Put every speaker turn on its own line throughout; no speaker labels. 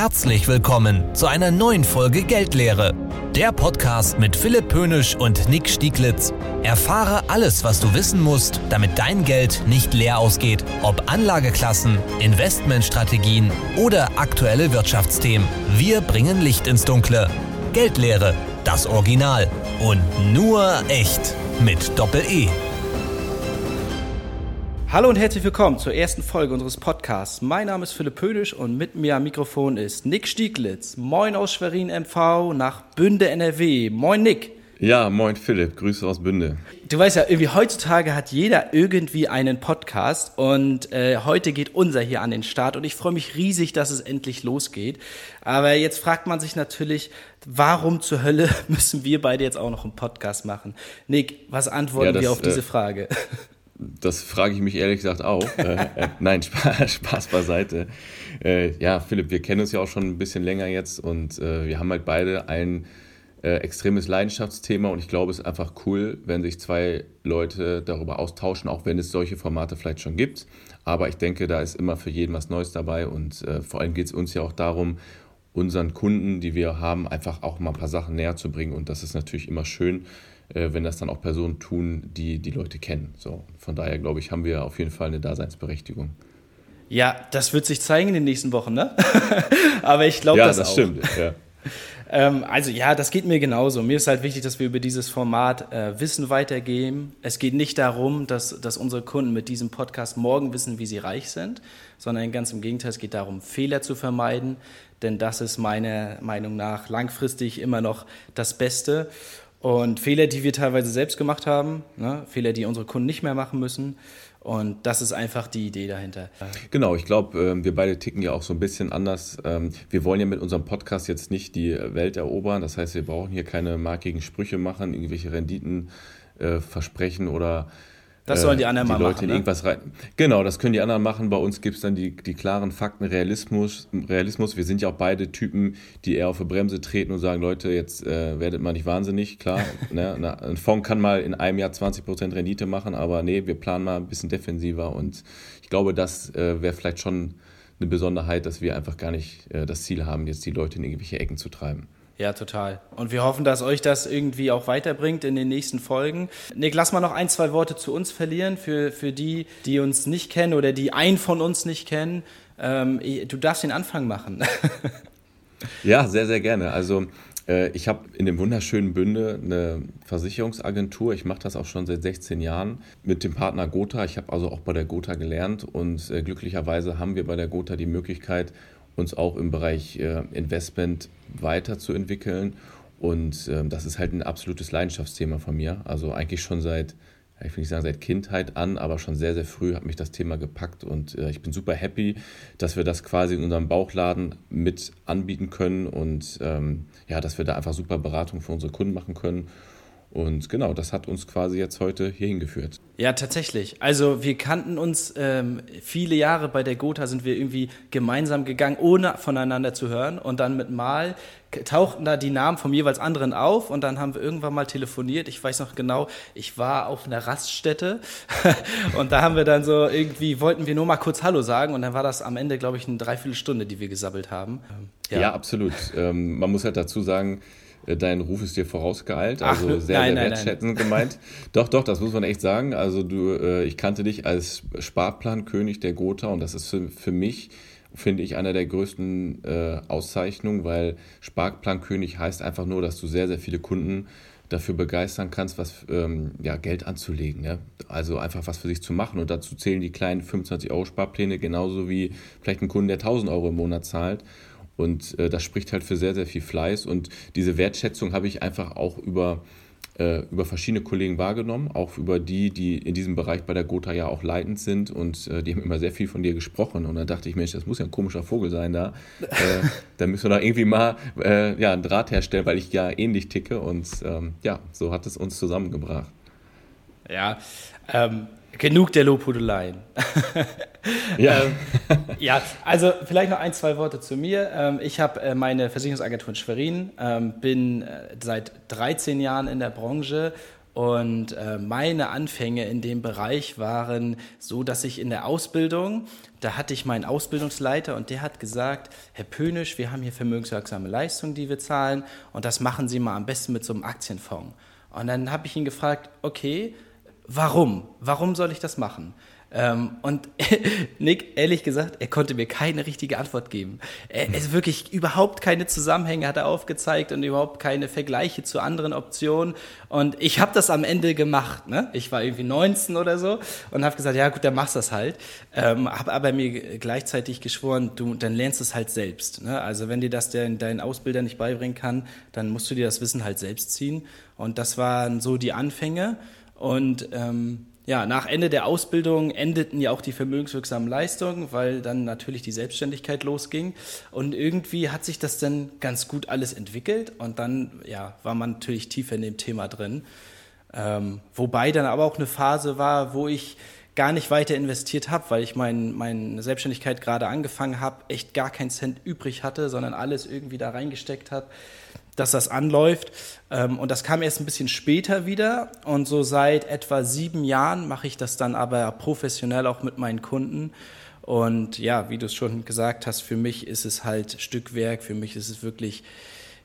Herzlich willkommen zu einer neuen Folge Geldlehre. Der Podcast mit Philipp Pönisch und Nick Stieglitz. Erfahre alles, was du wissen musst, damit dein Geld nicht leer ausgeht. Ob Anlageklassen, Investmentstrategien oder aktuelle Wirtschaftsthemen. Wir bringen Licht ins Dunkle. Geldlehre, das Original. Und nur echt. Mit Doppel-E.
Hallo und herzlich willkommen zur ersten Folge unseres Podcasts. Mein Name ist Philipp Pödisch und mit mir am Mikrofon ist Nick Stieglitz. Moin aus Schwerin MV nach Bünde NRW. Moin Nick.
Ja, moin Philipp, Grüße aus Bünde.
Du weißt ja, irgendwie heutzutage hat jeder irgendwie einen Podcast und äh, heute geht unser hier an den Start und ich freue mich riesig, dass es endlich losgeht. Aber jetzt fragt man sich natürlich, warum zur Hölle müssen wir beide jetzt auch noch einen Podcast machen? Nick, was antworten ja, das, wir auf diese äh, Frage?
Das frage ich mich ehrlich gesagt auch. äh, äh, nein, Spaß, Spaß beiseite. Äh, ja, Philipp, wir kennen uns ja auch schon ein bisschen länger jetzt und äh, wir haben halt beide ein äh, extremes Leidenschaftsthema und ich glaube, es ist einfach cool, wenn sich zwei Leute darüber austauschen, auch wenn es solche Formate vielleicht schon gibt. Aber ich denke, da ist immer für jeden was Neues dabei und vor allem geht es uns ja auch darum, unseren Kunden, die wir haben, einfach auch mal ein paar Sachen näher zu bringen und das ist natürlich immer schön, wenn das dann auch Personen tun, die die Leute kennen. So, von daher glaube ich, haben wir auf jeden Fall eine Daseinsberechtigung.
Ja, das wird sich zeigen in den nächsten Wochen, ne? Aber ich glaube
ja,
das,
das
auch.
stimmt. Ja.
ähm, also ja, das geht mir genauso. Mir ist halt wichtig, dass wir über dieses Format äh, Wissen weitergeben. Es geht nicht darum, dass, dass unsere Kunden mit diesem Podcast morgen wissen, wie sie reich sind, sondern ganz im Gegenteil, es geht darum, Fehler zu vermeiden, denn das ist meiner Meinung nach langfristig immer noch das Beste. Und Fehler, die wir teilweise selbst gemacht haben, ne? Fehler, die unsere Kunden nicht mehr machen müssen. Und das ist einfach die Idee dahinter.
Genau, ich glaube, ähm, wir beide ticken ja auch so ein bisschen anders. Ähm, wir wollen ja mit unserem Podcast jetzt nicht die Welt erobern. Das heißt, wir brauchen hier keine markigen Sprüche machen, irgendwelche Renditen äh, versprechen oder
das sollen die anderen
die
mal
Leute
machen.
In ne? irgendwas rein. Genau, das können die anderen machen. Bei uns gibt es dann die, die klaren Fakten, Realismus, Realismus. Wir sind ja auch beide Typen, die eher auf die Bremse treten und sagen, Leute, jetzt äh, werdet mal nicht wahnsinnig. Klar, ne? Na, ein Fonds kann mal in einem Jahr 20% Rendite machen, aber nee, wir planen mal ein bisschen defensiver. Und ich glaube, das äh, wäre vielleicht schon eine Besonderheit, dass wir einfach gar nicht äh, das Ziel haben, jetzt die Leute in irgendwelche Ecken zu treiben.
Ja, total. Und wir hoffen, dass euch das irgendwie auch weiterbringt in den nächsten Folgen. Nick, lass mal noch ein, zwei Worte zu uns verlieren für, für die, die uns nicht kennen oder die einen von uns nicht kennen. Ähm, du darfst den Anfang machen.
ja, sehr, sehr gerne. Also äh, ich habe in dem wunderschönen Bünde eine Versicherungsagentur. Ich mache das auch schon seit 16 Jahren mit dem Partner Gotha. Ich habe also auch bei der Gotha gelernt und äh, glücklicherweise haben wir bei der Gotha die Möglichkeit, uns auch im Bereich äh, Investment weiterzuentwickeln. Und ähm, das ist halt ein absolutes Leidenschaftsthema von mir. Also eigentlich schon seit, ich will nicht sagen seit Kindheit an, aber schon sehr, sehr früh hat mich das Thema gepackt. Und äh, ich bin super happy, dass wir das quasi in unserem Bauchladen mit anbieten können und ähm, ja, dass wir da einfach super Beratung für unsere Kunden machen können. Und genau, das hat uns quasi jetzt heute hierhin geführt.
Ja, tatsächlich. Also wir kannten uns ähm, viele Jahre bei der Gotha sind wir irgendwie gemeinsam gegangen, ohne voneinander zu hören. Und dann mit Mal tauchten da die Namen vom jeweils anderen auf und dann haben wir irgendwann mal telefoniert. Ich weiß noch genau, ich war auf einer Raststätte und da haben wir dann so irgendwie, wollten wir nur mal kurz Hallo sagen und dann war das am Ende, glaube ich, eine Dreiviertelstunde, die wir gesabbelt haben.
Ja, ja absolut. Ähm, man muss halt dazu sagen, dein Ruf ist dir vorausgeeilt, also Ach, sehr, nein, sehr wertschätzend gemeint. Doch, doch, das muss man echt sagen. Also du, äh, ich kannte dich als Sparplankönig der Gotha und das ist für, für mich, finde ich, einer der größten äh, Auszeichnungen, weil Sparplankönig heißt einfach nur, dass du sehr, sehr viele Kunden dafür begeistern kannst, was ähm, ja, Geld anzulegen. Ja? Also einfach was für sich zu machen. Und dazu zählen die kleinen 25 Euro Sparpläne genauso wie vielleicht ein Kunde, der 1000 Euro im Monat zahlt. Und äh, das spricht halt für sehr, sehr viel Fleiß. Und diese Wertschätzung habe ich einfach auch über, äh, über verschiedene Kollegen wahrgenommen, auch über die, die in diesem Bereich bei der Gotha ja auch leitend sind. Und äh, die haben immer sehr viel von dir gesprochen. Und dann dachte ich, Mensch, das muss ja ein komischer Vogel sein da. Äh, da müssen wir doch irgendwie mal äh, ja, einen Draht herstellen, weil ich ja ähnlich ticke. Und ähm, ja, so hat es uns zusammengebracht.
Ja, ähm, Genug der Lobhudeleien. ja. ähm, ja, also vielleicht noch ein, zwei Worte zu mir. Ähm, ich habe äh, meine Versicherungsagentur in Schwerin, ähm, bin äh, seit 13 Jahren in der Branche Und äh, meine Anfänge in dem Bereich waren so, dass ich in der Ausbildung, da hatte ich meinen Ausbildungsleiter und der hat gesagt, Herr Pönisch, wir haben hier vermögenswirksame Leistungen, die wir zahlen und das machen Sie mal am besten mit so einem Aktienfonds. Und dann habe ich ihn gefragt, okay, warum? Warum soll ich das machen? Ähm, und Nick, ehrlich gesagt, er konnte mir keine richtige Antwort geben. Er ist wirklich überhaupt keine Zusammenhänge hat er aufgezeigt und überhaupt keine Vergleiche zu anderen Optionen. Und ich habe das am Ende gemacht. Ne? Ich war irgendwie 19 oder so und habe gesagt, ja gut, dann machst das halt. Ähm, habe aber mir gleichzeitig geschworen, du dann lernst es halt selbst. Ne? Also wenn dir das dein, dein Ausbilder nicht beibringen kann, dann musst du dir das Wissen halt selbst ziehen. Und das waren so die Anfänge. Und ähm, ja, nach Ende der Ausbildung endeten ja auch die vermögenswirksamen Leistungen, weil dann natürlich die Selbstständigkeit losging. Und irgendwie hat sich das dann ganz gut alles entwickelt und dann ja, war man natürlich tiefer in dem Thema drin. Ähm, wobei dann aber auch eine Phase war, wo ich gar nicht weiter investiert habe, weil ich mein, meine Selbstständigkeit gerade angefangen habe, echt gar keinen Cent übrig hatte, sondern alles irgendwie da reingesteckt habe dass das anläuft. Ähm, und das kam erst ein bisschen später wieder. Und so seit etwa sieben Jahren mache ich das dann aber professionell auch mit meinen Kunden. Und ja, wie du es schon gesagt hast, für mich ist es halt Stückwerk, für mich ist es wirklich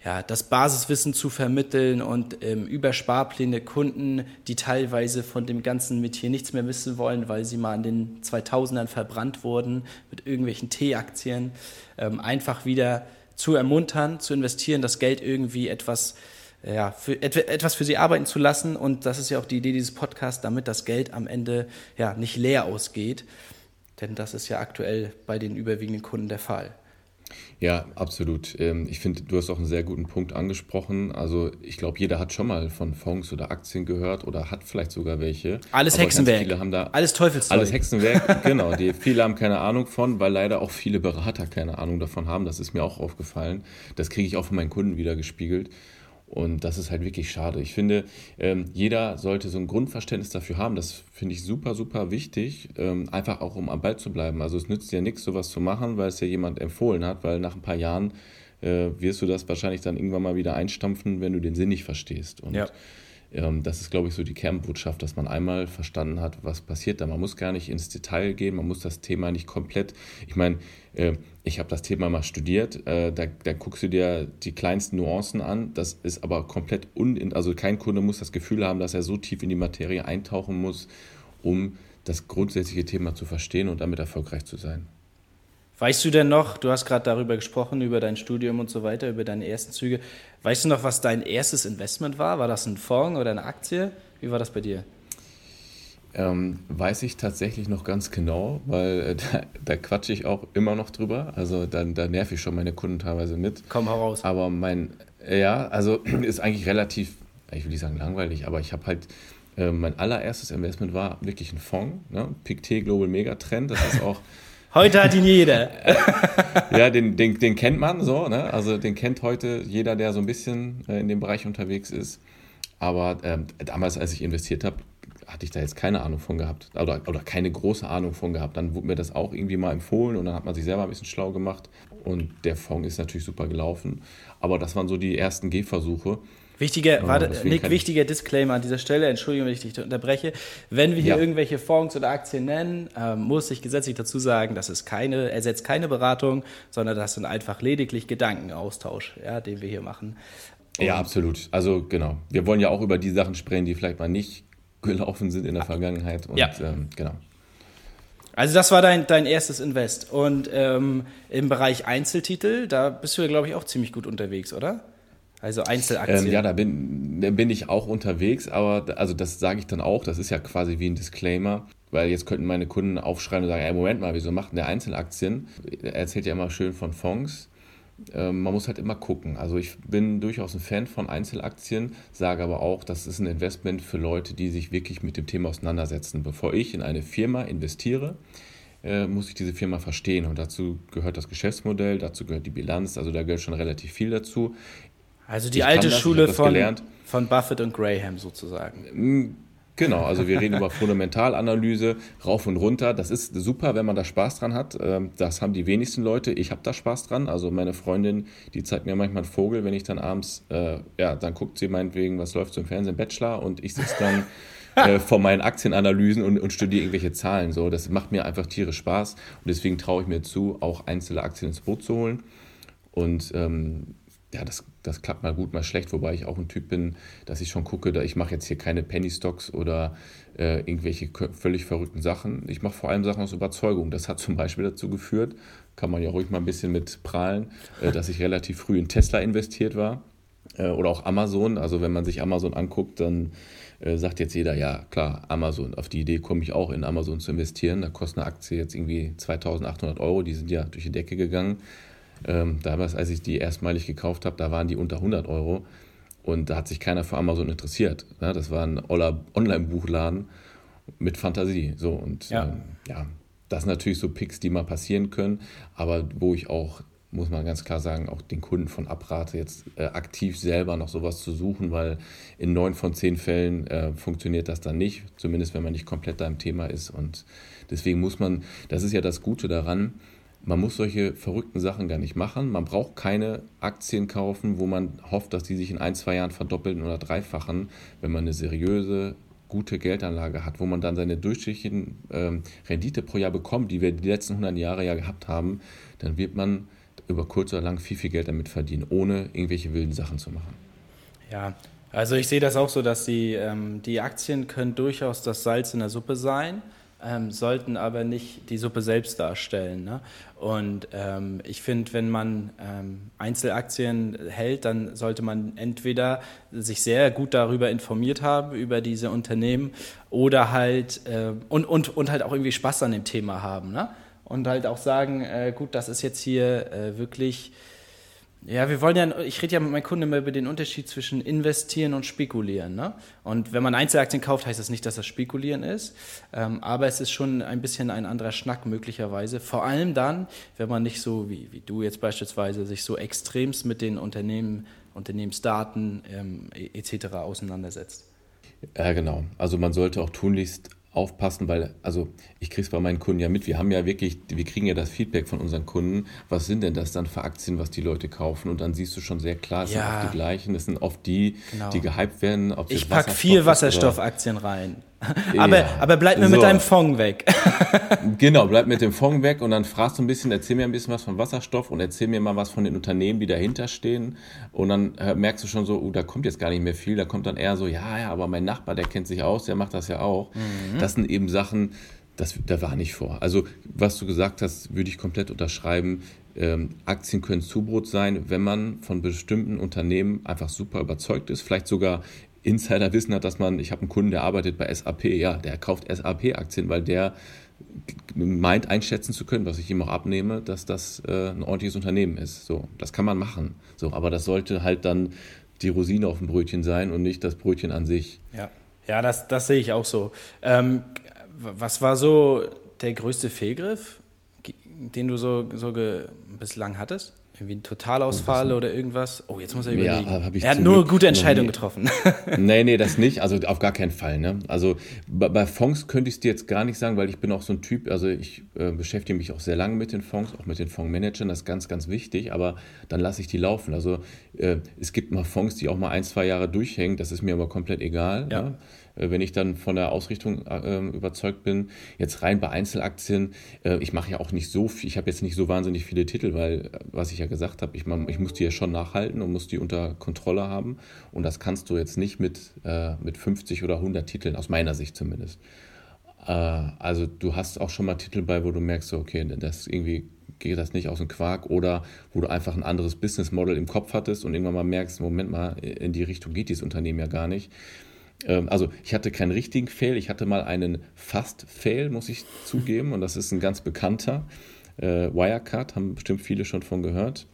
ja, das Basiswissen zu vermitteln und ähm, über Sparpläne Kunden, die teilweise von dem ganzen Metier nichts mehr wissen wollen, weil sie mal in den 2000ern verbrannt wurden mit irgendwelchen T-Aktien, ähm, einfach wieder zu ermuntern, zu investieren, das Geld irgendwie etwas, ja, für, etwas für sie arbeiten zu lassen. Und das ist ja auch die Idee dieses Podcasts, damit das Geld am Ende ja nicht leer ausgeht. Denn das ist ja aktuell bei den überwiegenden Kunden der Fall.
Ja, absolut. Ähm, ich finde, du hast auch einen sehr guten Punkt angesprochen. Also ich glaube, jeder hat schon mal von Fonds oder Aktien gehört oder hat vielleicht sogar welche.
Alles Aber Hexenwerk. Viele
haben da
alles Teufelszeug.
Alles Hexenwerk, genau. Die, viele haben keine Ahnung von, weil leider auch viele Berater keine Ahnung davon haben. Das ist mir auch aufgefallen. Das kriege ich auch von meinen Kunden wieder gespiegelt. Und das ist halt wirklich schade. Ich finde, ähm, jeder sollte so ein Grundverständnis dafür haben. Das finde ich super, super wichtig, ähm, einfach auch um am Ball zu bleiben. Also es nützt ja nichts, sowas zu machen, weil es ja jemand empfohlen hat, weil nach ein paar Jahren äh, wirst du das wahrscheinlich dann irgendwann mal wieder einstampfen, wenn du den Sinn nicht verstehst. Und ja. Ähm, das ist, glaube ich, so die Kernbotschaft, dass man einmal verstanden hat, was passiert da. Man muss gar nicht ins Detail gehen, man muss das Thema nicht komplett. Ich meine, äh, ich habe das Thema mal studiert, äh, da, da, guckst du dir die kleinsten Nuancen an. Das ist aber komplett un, also kein Kunde muss das Gefühl haben, dass er so tief in die Materie eintauchen muss, um das grundsätzliche Thema zu verstehen und damit erfolgreich zu sein.
Weißt du denn noch, du hast gerade darüber gesprochen, über dein Studium und so weiter, über deine ersten Züge. Weißt du noch, was dein erstes Investment war? War das ein Fonds oder eine Aktie? Wie war das bei dir?
Ähm, weiß ich tatsächlich noch ganz genau, weil äh, da, da quatsche ich auch immer noch drüber. Also da, da nerv ich schon meine Kunden teilweise mit.
Komm heraus.
Aber mein, ja, also ist eigentlich relativ, ich will nicht sagen langweilig, aber ich habe halt, äh, mein allererstes Investment war wirklich ein Fonds, ne? PICT Global Megatrend. Das ist auch
Heute hat ihn jeder.
ja, den, den, den kennt man so, ne? Also den kennt heute jeder, der so ein bisschen äh, in dem Bereich unterwegs ist. Aber ähm, damals, als ich investiert habe, hatte ich da jetzt keine Ahnung von gehabt oder, oder keine große Ahnung von gehabt. Dann wurde mir das auch irgendwie mal empfohlen und dann hat man sich selber ein bisschen schlau gemacht. Und der Fonds ist natürlich super gelaufen. Aber das waren so die ersten Gehversuche.
Wichtiger, oh, warte, Nick, wichtiger Disclaimer an dieser Stelle, Entschuldigung, wenn ich dich unterbreche. Wenn wir hier ja. irgendwelche Fonds oder Aktien nennen, ähm, muss ich gesetzlich dazu sagen, das ist keine, ersetzt keine Beratung, sondern das sind einfach lediglich Gedankenaustausch, ja, den wir hier machen.
Und ja, absolut. Also genau. Wir wollen ja auch über die Sachen sprechen, die vielleicht mal nicht gelaufen sind in der Vergangenheit. Und,
ja.
Ähm, genau.
Also das war dein, dein erstes Invest. Und ähm, im Bereich Einzeltitel, da bist du ja, glaube ich, auch ziemlich gut unterwegs, oder? Also Einzelaktien.
Ähm, ja, da bin, da bin ich auch unterwegs, aber also das sage ich dann auch, das ist ja quasi wie ein Disclaimer, weil jetzt könnten meine Kunden aufschreiben und sagen, ey, Moment mal, wieso macht denn der Einzelaktien? Er erzählt ja immer schön von Fonds. Ähm, man muss halt immer gucken. Also ich bin durchaus ein Fan von Einzelaktien, sage aber auch, das ist ein Investment für Leute, die sich wirklich mit dem Thema auseinandersetzen. Bevor ich in eine Firma investiere, äh, muss ich diese Firma verstehen. Und dazu gehört das Geschäftsmodell, dazu gehört die Bilanz, also da gehört schon relativ viel dazu.
Also die ich alte das, Schule von, von Buffett und Graham sozusagen.
Mm, Genau, also wir reden über Fundamentalanalyse, rauf und runter. Das ist super, wenn man da Spaß dran hat. Ähm, das haben die wenigsten Leute. Ich habe da Spaß dran. Also meine Freundin, die zeigt mir manchmal einen Vogel, wenn ich dann abends, äh, ja, dann guckt sie meinetwegen, was läuft so im Fernsehen, Bachelor und ich sitze dann äh, vor meinen Aktienanalysen und, und studiere irgendwelche Zahlen. So, das macht mir einfach tierisch Spaß und deswegen traue ich mir zu, auch einzelne Aktien ins Boot zu holen. Und ähm, ja, das, das klappt mal gut, mal schlecht, wobei ich auch ein Typ bin, dass ich schon gucke, da ich mache jetzt hier keine Penny Stocks oder äh, irgendwelche völlig verrückten Sachen. Ich mache vor allem Sachen aus Überzeugung. Das hat zum Beispiel dazu geführt, kann man ja ruhig mal ein bisschen mit prahlen, äh, dass ich relativ früh in Tesla investiert war äh, oder auch Amazon. Also wenn man sich Amazon anguckt, dann äh, sagt jetzt jeder, ja klar, Amazon. Auf die Idee komme ich auch in Amazon zu investieren. Da kostet eine Aktie jetzt irgendwie 2800 Euro, die sind ja durch die Decke gegangen. Ähm, damals, als ich die erstmalig gekauft habe, da waren die unter 100 Euro und da hat sich keiner für Amazon interessiert. Ne? Das war ein Online-Buchladen mit Fantasie. So und ja. Ähm, ja, das sind natürlich so Picks, die mal passieren können, aber wo ich auch muss man ganz klar sagen, auch den Kunden von abrate, jetzt äh, aktiv selber noch sowas zu suchen, weil in neun von zehn Fällen äh, funktioniert das dann nicht, zumindest wenn man nicht komplett da im Thema ist. Und deswegen muss man, das ist ja das Gute daran, man muss solche verrückten Sachen gar nicht machen. Man braucht keine Aktien kaufen, wo man hofft, dass die sich in ein, zwei Jahren verdoppeln oder dreifachen. Wenn man eine seriöse, gute Geldanlage hat, wo man dann seine durchschnittlichen ähm, Rendite pro Jahr bekommt, die wir die letzten 100 Jahre ja gehabt haben, dann wird man über kurz oder lang viel, viel Geld damit verdienen, ohne irgendwelche wilden Sachen zu machen.
Ja, also ich sehe das auch so, dass die, ähm, die Aktien können durchaus das Salz in der Suppe sein ähm, sollten aber nicht die Suppe selbst darstellen. Ne? Und ähm, ich finde, wenn man ähm, Einzelaktien hält, dann sollte man entweder sich sehr gut darüber informiert haben, über diese Unternehmen, oder halt äh, und, und, und halt auch irgendwie Spaß an dem Thema haben. Ne? Und halt auch sagen, äh, gut, das ist jetzt hier äh, wirklich ja, wir wollen ja, ich rede ja mit meinen Kunden immer über den Unterschied zwischen investieren und spekulieren. Ne? Und wenn man Einzelaktien kauft, heißt das nicht, dass das Spekulieren ist, ähm, aber es ist schon ein bisschen ein anderer Schnack möglicherweise. Vor allem dann, wenn man nicht so wie, wie du jetzt beispielsweise sich so extremst mit den Unternehmen, Unternehmensdaten ähm, etc. auseinandersetzt.
Ja, genau. Also man sollte auch tunlichst aufpassen, weil, also ich kriege es bei meinen Kunden ja mit, wir haben ja wirklich, wir kriegen ja das Feedback von unseren Kunden, was sind denn das dann für Aktien, was die Leute kaufen und dann siehst du schon sehr klar, es ja. sind oft die gleichen, es sind oft die, genau. die gehypt werden.
ich packe viel Wasserstoffaktien rein. aber, ja. aber bleib mir so. mit deinem Fonds weg.
genau, bleib mit dem Fonds weg und dann fragst du ein bisschen, erzähl mir ein bisschen was von Wasserstoff und erzähl mir mal was von den Unternehmen, die dahinter stehen. Und dann äh, merkst du schon so, oh, da kommt jetzt gar nicht mehr viel. Da kommt dann eher so, ja, ja, aber mein Nachbar, der kennt sich aus, der macht das ja auch. Mhm. Das sind eben Sachen, das, da war nicht vor. Also, was du gesagt hast, würde ich komplett unterschreiben. Ähm, Aktien können Zubrot sein, wenn man von bestimmten Unternehmen einfach super überzeugt ist, vielleicht sogar Insiderwissen hat, dass man, ich habe einen Kunden, der arbeitet bei SAP, ja, der kauft SAP-Aktien, weil der meint einschätzen zu können, was ich ihm auch abnehme, dass das äh, ein ordentliches Unternehmen ist. So, das kann man machen. So, aber das sollte halt dann die Rosine auf dem Brötchen sein und nicht das Brötchen an sich.
Ja, ja, das, das sehe ich auch so. Ähm, was war so der größte Fehlgriff, den du so, so bislang hattest? Irgendwie ein Totalausfall oder irgendwas? Oh, jetzt muss er überlegen. Ja, er hat nur gute Entscheidungen getroffen.
nee, nee, das nicht. Also auf gar keinen Fall. Ne? Also bei, bei Fonds könnte ich es dir jetzt gar nicht sagen, weil ich bin auch so ein Typ, also ich äh, beschäftige mich auch sehr lange mit den Fonds, auch mit den Fondsmanagern, das ist ganz, ganz wichtig, aber dann lasse ich die laufen. Also äh, es gibt mal Fonds, die auch mal ein, zwei Jahre durchhängen, das ist mir aber komplett egal. Ja. Ne? Äh, wenn ich dann von der Ausrichtung äh, überzeugt bin. Jetzt rein bei Einzelaktien, äh, ich mache ja auch nicht so viel, ich habe jetzt nicht so wahnsinnig viele Titel, weil, äh, was ich ja gesagt habe, ich, ich muss die ja schon nachhalten und muss die unter Kontrolle haben. Und das kannst du jetzt nicht mit, äh, mit 50 oder 100 Titeln, aus meiner Sicht zumindest. Äh, also du hast auch schon mal Titel bei, wo du merkst, okay, das irgendwie geht das nicht aus dem Quark oder wo du einfach ein anderes Business Model im Kopf hattest und irgendwann mal merkst, Moment mal, in die Richtung geht dieses Unternehmen ja gar nicht. Ähm, also ich hatte keinen richtigen Fail, ich hatte mal einen Fast-Fail, muss ich zugeben, und das ist ein ganz bekannter. Äh, Wirecard, haben bestimmt viele schon von gehört.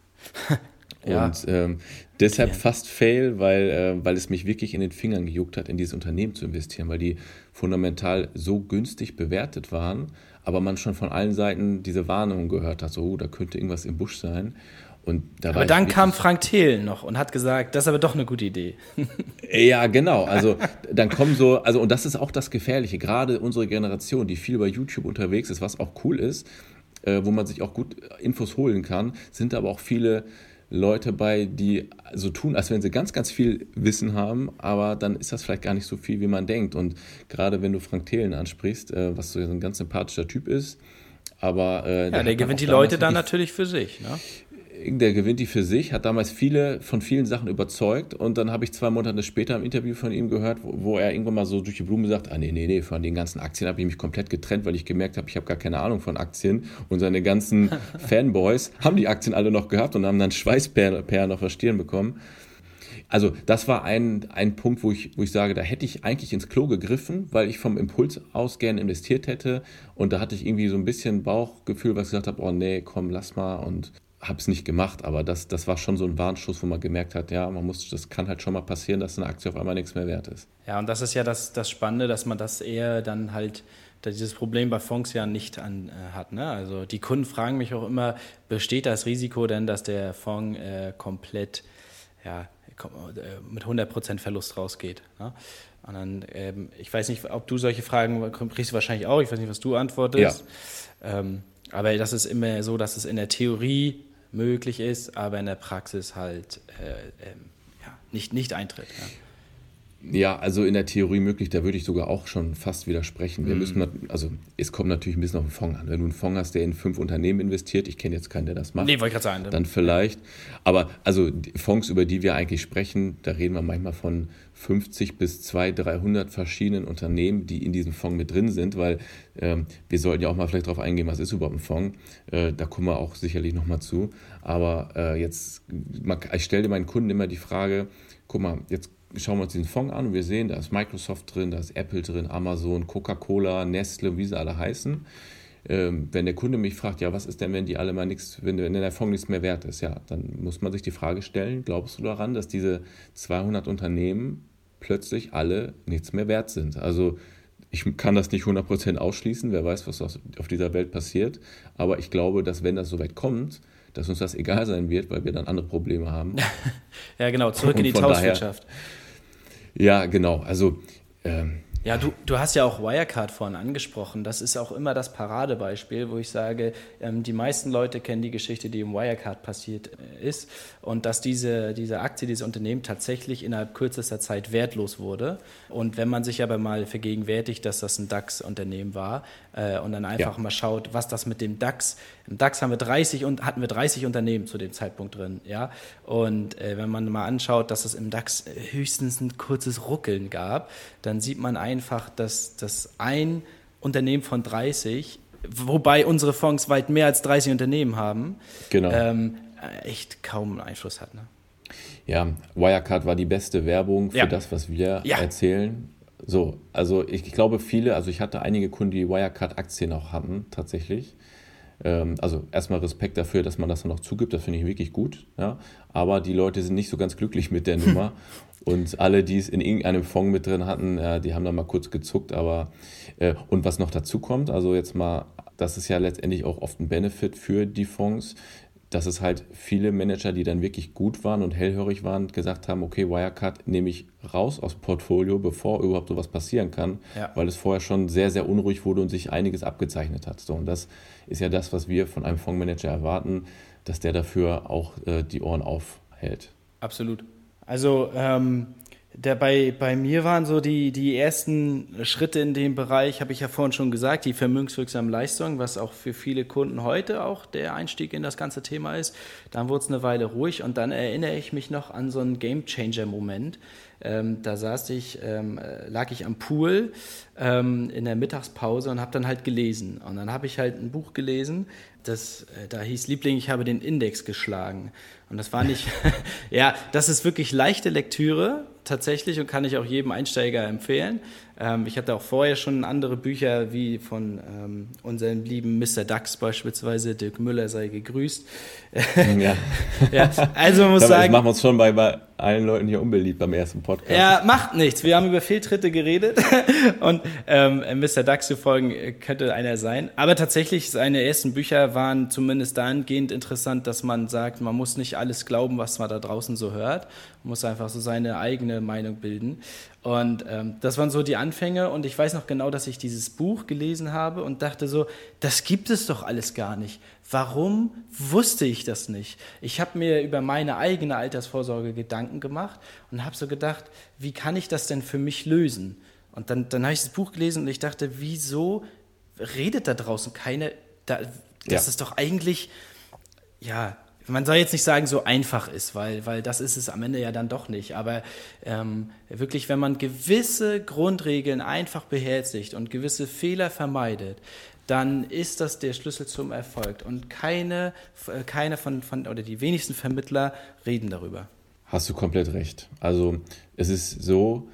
ja. Und ähm, deshalb okay. fast Fail, weil, äh, weil es mich wirklich in den Fingern gejuckt hat, in dieses Unternehmen zu investieren, weil die fundamental so günstig bewertet waren, aber man schon von allen Seiten diese Warnungen gehört hat, so, oh, da könnte irgendwas im Busch sein.
aber dann kam Frank Thelen noch und hat gesagt, das ist aber doch eine gute Idee.
Ja, genau. Also dann kommen so, also und das ist auch das Gefährliche. Gerade unsere Generation, die viel bei YouTube unterwegs ist, was auch cool ist, äh, wo man sich auch gut Infos holen kann, sind aber auch viele Leute bei, die so tun, als wenn sie ganz, ganz viel Wissen haben, aber dann ist das vielleicht gar nicht so viel, wie man denkt. Und gerade wenn du Frank Thelen ansprichst, äh, was so ein ganz sympathischer Typ ist, aber
äh, ja, der, der gewinnt die Leute dann natürlich für sich. Ne?
Der gewinnt die für sich, hat damals viele von vielen Sachen überzeugt und dann habe ich zwei Monate später im Interview von ihm gehört, wo, wo, er irgendwann mal so durch die Blume sagt, ah nee, nee, nee, von den ganzen Aktien habe ich mich komplett getrennt, weil ich gemerkt habe, ich habe gar keine Ahnung von Aktien und seine ganzen Fanboys haben die Aktien alle noch gehabt und haben dann Schweißperlen auf der Stirn bekommen. Also das war ein, ein Punkt, wo ich, wo ich sage, da hätte ich eigentlich ins Klo gegriffen, weil ich vom Impuls aus gern investiert hätte und da hatte ich irgendwie so ein bisschen Bauchgefühl, was ich gesagt habe, oh nee, komm, lass mal und habe es nicht gemacht, aber das, das war schon so ein Warnschuss, wo man gemerkt hat, ja, man muss, das kann halt schon mal passieren, dass eine Aktie auf einmal nichts mehr wert ist.
Ja, und das ist ja das, das Spannende, dass man das eher dann halt, dieses Problem bei Fonds ja nicht an, äh, hat. Ne? Also die Kunden fragen mich auch immer, besteht das Risiko denn, dass der Fonds äh, komplett ja, äh, mit 100% Verlust rausgeht? Ne? Und dann, ähm, ich weiß nicht, ob du solche Fragen kriegst du wahrscheinlich auch, ich weiß nicht, was du antwortest. Ja. Ähm, aber das ist immer so, dass es in der Theorie möglich ist, aber in der Praxis halt äh, ähm, ja, nicht, nicht eintritt. Ja.
Ja, also in der Theorie möglich, da würde ich sogar auch schon fast widersprechen. Wir mm. müssen, also es kommt natürlich ein bisschen auf den Fonds an. Wenn du einen Fonds hast, der in fünf Unternehmen investiert, ich kenne jetzt keinen, der das macht. Nee, wollte ich gerade sagen. Dann vielleicht. Aber also die Fonds, über die wir eigentlich sprechen, da reden wir manchmal von 50 bis 200, 300 verschiedenen Unternehmen, die in diesem Fonds mit drin sind, weil ähm, wir sollten ja auch mal vielleicht darauf eingehen, was ist überhaupt ein Fonds. Äh, da kommen wir auch sicherlich nochmal zu. Aber äh, jetzt, ich stelle meinen Kunden immer die Frage, guck mal, jetzt schauen wir uns diesen Fonds an und wir sehen, da ist Microsoft drin, da ist Apple drin, Amazon, Coca-Cola, Nestle, wie sie alle heißen. Ähm, wenn der Kunde mich fragt, ja, was ist denn, wenn die alle mal nichts, wenn, wenn der Fonds nichts mehr wert ist, ja, dann muss man sich die Frage stellen, glaubst du daran, dass diese 200 Unternehmen plötzlich alle nichts mehr wert sind? Also ich kann das nicht 100% ausschließen, wer weiß, was auf dieser Welt passiert, aber ich glaube, dass wenn das soweit kommt, dass uns das egal sein wird, weil wir dann andere Probleme haben.
ja, genau, zurück in die Tauschwirtschaft.
Ja, genau. Also ähm,
ja, du, du hast ja auch Wirecard vorhin angesprochen. Das ist auch immer das Paradebeispiel, wo ich sage, ähm, die meisten Leute kennen die Geschichte, die im Wirecard passiert äh, ist und dass diese, diese Aktie, dieses Unternehmen tatsächlich innerhalb kürzester Zeit wertlos wurde. Und wenn man sich aber mal vergegenwärtigt, dass das ein DAX-Unternehmen war äh, und dann einfach ja. mal schaut, was das mit dem DAX, im DAX haben wir 30 und hatten wir 30 Unternehmen zu dem Zeitpunkt drin, ja. Und äh, wenn man mal anschaut, dass es im DAX höchstens ein kurzes Ruckeln gab, dann sieht man einfach, dass, dass ein Unternehmen von 30, wobei unsere Fonds weit mehr als 30 Unternehmen haben, genau. ähm, echt kaum Einfluss hat. Ne?
Ja, Wirecard war die beste Werbung für ja. das, was wir ja. erzählen. So, also ich, ich, glaube viele, also ich hatte einige Kunden, die Wirecard-Aktien auch hatten, tatsächlich. Ähm, also erstmal Respekt dafür, dass man das dann auch zugibt, das finde ich wirklich gut. Ja? Aber die Leute sind nicht so ganz glücklich mit der Nummer Und alle, die es in irgendeinem Fonds mit drin hatten, äh, die haben da mal kurz gezuckt. Aber äh, und was noch dazu kommt, also jetzt mal, das ist ja letztendlich auch oft ein Benefit für die Fonds, dass es halt viele Manager, die dann wirklich gut waren und hellhörig waren, gesagt haben, okay, Wirecard nehme ich raus aus Portfolio, bevor überhaupt sowas passieren kann, ja. weil es vorher schon sehr, sehr unruhig wurde und sich einiges abgezeichnet hat. So, und das ist ja das, was wir von einem Fondsmanager erwarten, dass der dafür auch äh, die Ohren aufhält.
Absolut. Also ähm, der bei, bei mir waren so die, die ersten Schritte in dem Bereich, habe ich ja vorhin schon gesagt, die vermögenswirksamen Leistungen, was auch für viele Kunden heute auch der Einstieg in das ganze Thema ist. Dann wurde es eine Weile ruhig und dann erinnere ich mich noch an so einen Game-Changer-Moment. Ähm, da saß ich, ähm, lag ich am Pool ähm, in der Mittagspause und habe dann halt gelesen. Und dann habe ich halt ein Buch gelesen, das, äh, da hieß Liebling, ich habe den Index geschlagen. Und das war nicht, ja, das ist wirklich leichte Lektüre tatsächlich und kann ich auch jedem Einsteiger empfehlen. Ähm, ich hatte auch vorher schon andere Bücher, wie von ähm, unserem lieben Mr. Dax beispielsweise, Dirk Müller sei gegrüßt.
Ja.
ja also man muss sagen. Das
machen wir uns schon bei, bei allen Leuten hier unbeliebt beim ersten Podcast.
Ja, macht nichts. Wir haben über Fehltritte geredet und ähm, Mr. Dax zu folgen könnte einer sein. Aber tatsächlich, seine ersten Bücher waren zumindest dahingehend interessant, dass man sagt, man muss nicht alles glauben, was man da draußen so hört. Man muss einfach so seine eigene Meinung bilden. Und ähm, das waren so die Anfänge. Und ich weiß noch genau, dass ich dieses Buch gelesen habe und dachte so, das gibt es doch alles gar nicht. Warum wusste ich das nicht? Ich habe mir über meine eigene Altersvorsorge Gedanken gemacht und habe so gedacht, wie kann ich das denn für mich lösen? Und dann, dann habe ich das Buch gelesen und ich dachte, wieso redet da draußen keine? Da, das ja. ist doch eigentlich, ja, man soll jetzt nicht sagen, so einfach ist, weil, weil das ist es am Ende ja dann doch nicht. Aber ähm, wirklich, wenn man gewisse Grundregeln einfach beherzigt und gewisse Fehler vermeidet, dann ist das der Schlüssel zum Erfolg. Und keine, äh, keine von, von, oder die wenigsten Vermittler reden darüber.
Hast du komplett recht. Also es ist so,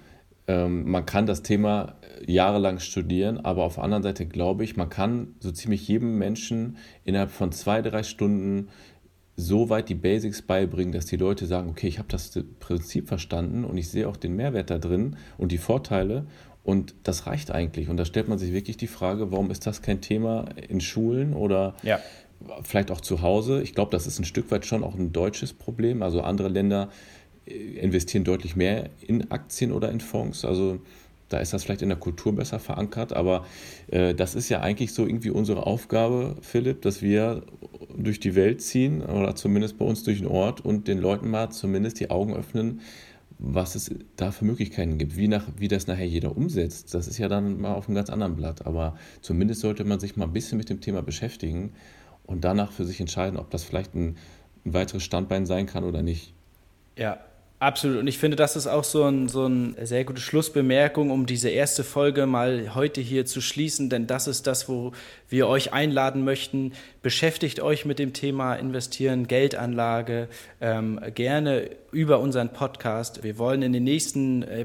ähm, man kann das Thema jahrelang studieren, aber auf der anderen Seite glaube ich, man kann so ziemlich jedem Menschen innerhalb von zwei, drei Stunden so weit die Basics beibringen, dass die Leute sagen, okay, ich habe das Prinzip verstanden und ich sehe auch den Mehrwert da drin und die Vorteile und das reicht eigentlich. Und da stellt man sich wirklich die Frage, warum ist das kein Thema in Schulen oder ja. vielleicht auch zu Hause? Ich glaube, das ist ein Stück weit schon auch ein deutsches Problem. Also andere Länder äh, investieren deutlich mehr in Aktien oder in Fonds. Also da ist das vielleicht in der Kultur besser verankert, aber äh, das ist ja eigentlich so irgendwie unsere Aufgabe, Philipp, dass wir durch die Welt ziehen oder zumindest bei uns durch den Ort und den Leuten mal zumindest die Augen öffnen, was es da für Möglichkeiten gibt. Wie, nach, wie das nachher jeder umsetzt, das ist ja dann mal auf einem ganz anderen Blatt. Aber zumindest sollte man sich mal ein bisschen mit dem Thema beschäftigen und danach für sich entscheiden, ob das vielleicht ein, ein weiteres Standbein sein kann oder nicht.
Ja, Absolut. Und ich finde, das ist auch so ein, so eine sehr gute Schlussbemerkung, um diese erste Folge mal heute hier zu schließen, denn das ist das, wo wir euch einladen möchten. Beschäftigt euch mit dem Thema Investieren, Geldanlage, ähm, gerne über unseren Podcast. Wir wollen in den nächsten äh,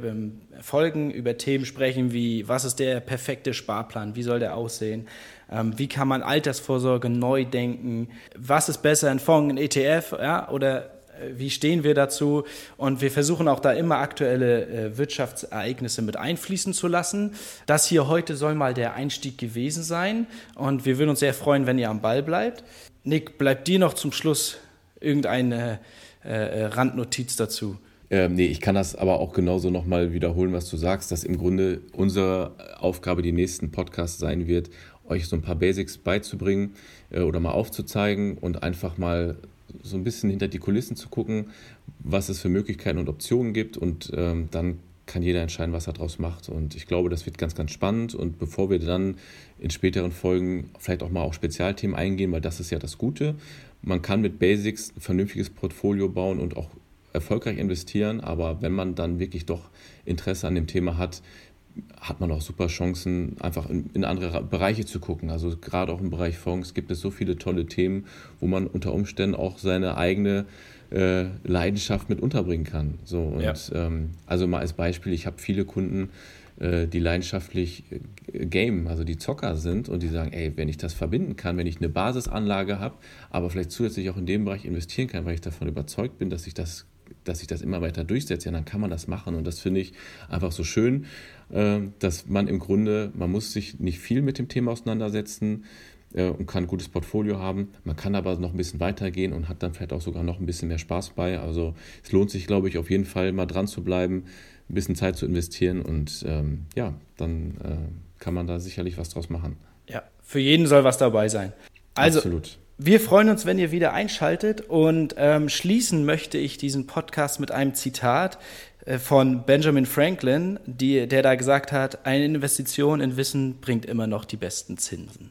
Folgen über Themen sprechen, wie was ist der perfekte Sparplan, wie soll der aussehen, ähm, wie kann man Altersvorsorge neu denken, was ist besser, ein Fonds, ein ETF ja, oder wie stehen wir dazu? Und wir versuchen auch da immer aktuelle äh, Wirtschaftsereignisse mit einfließen zu lassen. Das hier heute soll mal der Einstieg gewesen sein. Und wir würden uns sehr freuen, wenn ihr am Ball bleibt. Nick, bleibt dir noch zum Schluss irgendeine äh, äh, Randnotiz dazu?
Ähm, nee, ich kann das aber auch genauso nochmal wiederholen, was du sagst, dass im Grunde unsere Aufgabe die nächsten Podcasts sein wird, euch so ein paar Basics beizubringen äh, oder mal aufzuzeigen und einfach mal so ein bisschen hinter die Kulissen zu gucken, was es für Möglichkeiten und Optionen gibt und ähm, dann kann jeder entscheiden, was er daraus macht. Und ich glaube, das wird ganz, ganz spannend. Und bevor wir dann in späteren Folgen vielleicht auch mal auf Spezialthemen eingehen, weil das ist ja das Gute, man kann mit Basics ein vernünftiges Portfolio bauen und auch erfolgreich investieren. Aber wenn man dann wirklich doch Interesse an dem Thema hat, hat man auch super Chancen, einfach in, in, andere Bereiche zu gucken. Also gerade auch im Bereich Fonds gibt es so viele tolle Themen, wo man unter Umständen auch seine eigene äh, Leidenschaft mit unterbringen kann. So, und ja. ähm, also mal als Beispiel, ich habe viele Kunden, äh, die leidenschaftlich äh, game, also die Zocker sind und die sagen, ey, wenn ich das verbinden kann, wenn ich eine Basisanlage habe, aber vielleicht zusätzlich auch in dem Bereich investieren kann, weil ich davon überzeugt bin, dass ich das dass sich das immer weiter durchsetzt, ja, dann kann man das machen. Und das finde ich einfach so schön, äh, dass man im Grunde, man muss sich nicht viel mit dem Thema auseinandersetzen äh, und kann ein gutes Portfolio haben. Man kann aber noch ein bisschen weitergehen und hat dann vielleicht auch sogar noch ein bisschen mehr Spaß bei. Also es lohnt sich, glaube ich, auf jeden Fall mal dran zu bleiben, ein bisschen Zeit zu investieren und ähm, ja, dann äh, kann man da sicherlich was draus machen.
Ja, für jeden soll was dabei sein. Also, Absolut. Wir freuen uns, wenn ihr wieder einschaltet und ähm, schließen möchte ich diesen Podcast mit einem Zitat äh, von Benjamin Franklin, die, der da gesagt hat, eine Investition in Wissen bringt immer noch die besten Zinsen.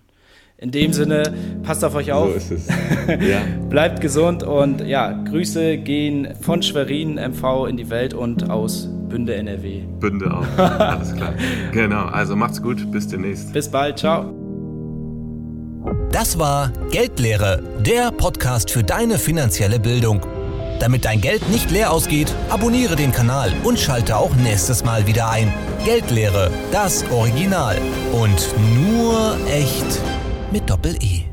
In dem Sinne, passt auf euch auf, so ja. bleibt gesund und ja, Grüße gehen von Schwerin MV in die Welt und aus Bünde NRW.
Bünde auch, alles klar. genau, also macht's gut, bis demnächst.
Bis bald, ciao.
Das war Geldlehre, der Podcast für deine finanzielle Bildung. Damit dein Geld nicht leer ausgeht, abonniere den Kanal und schalte auch nächstes Mal wieder ein. Geldlehre, das Original. Und nur echt mit Doppel-E.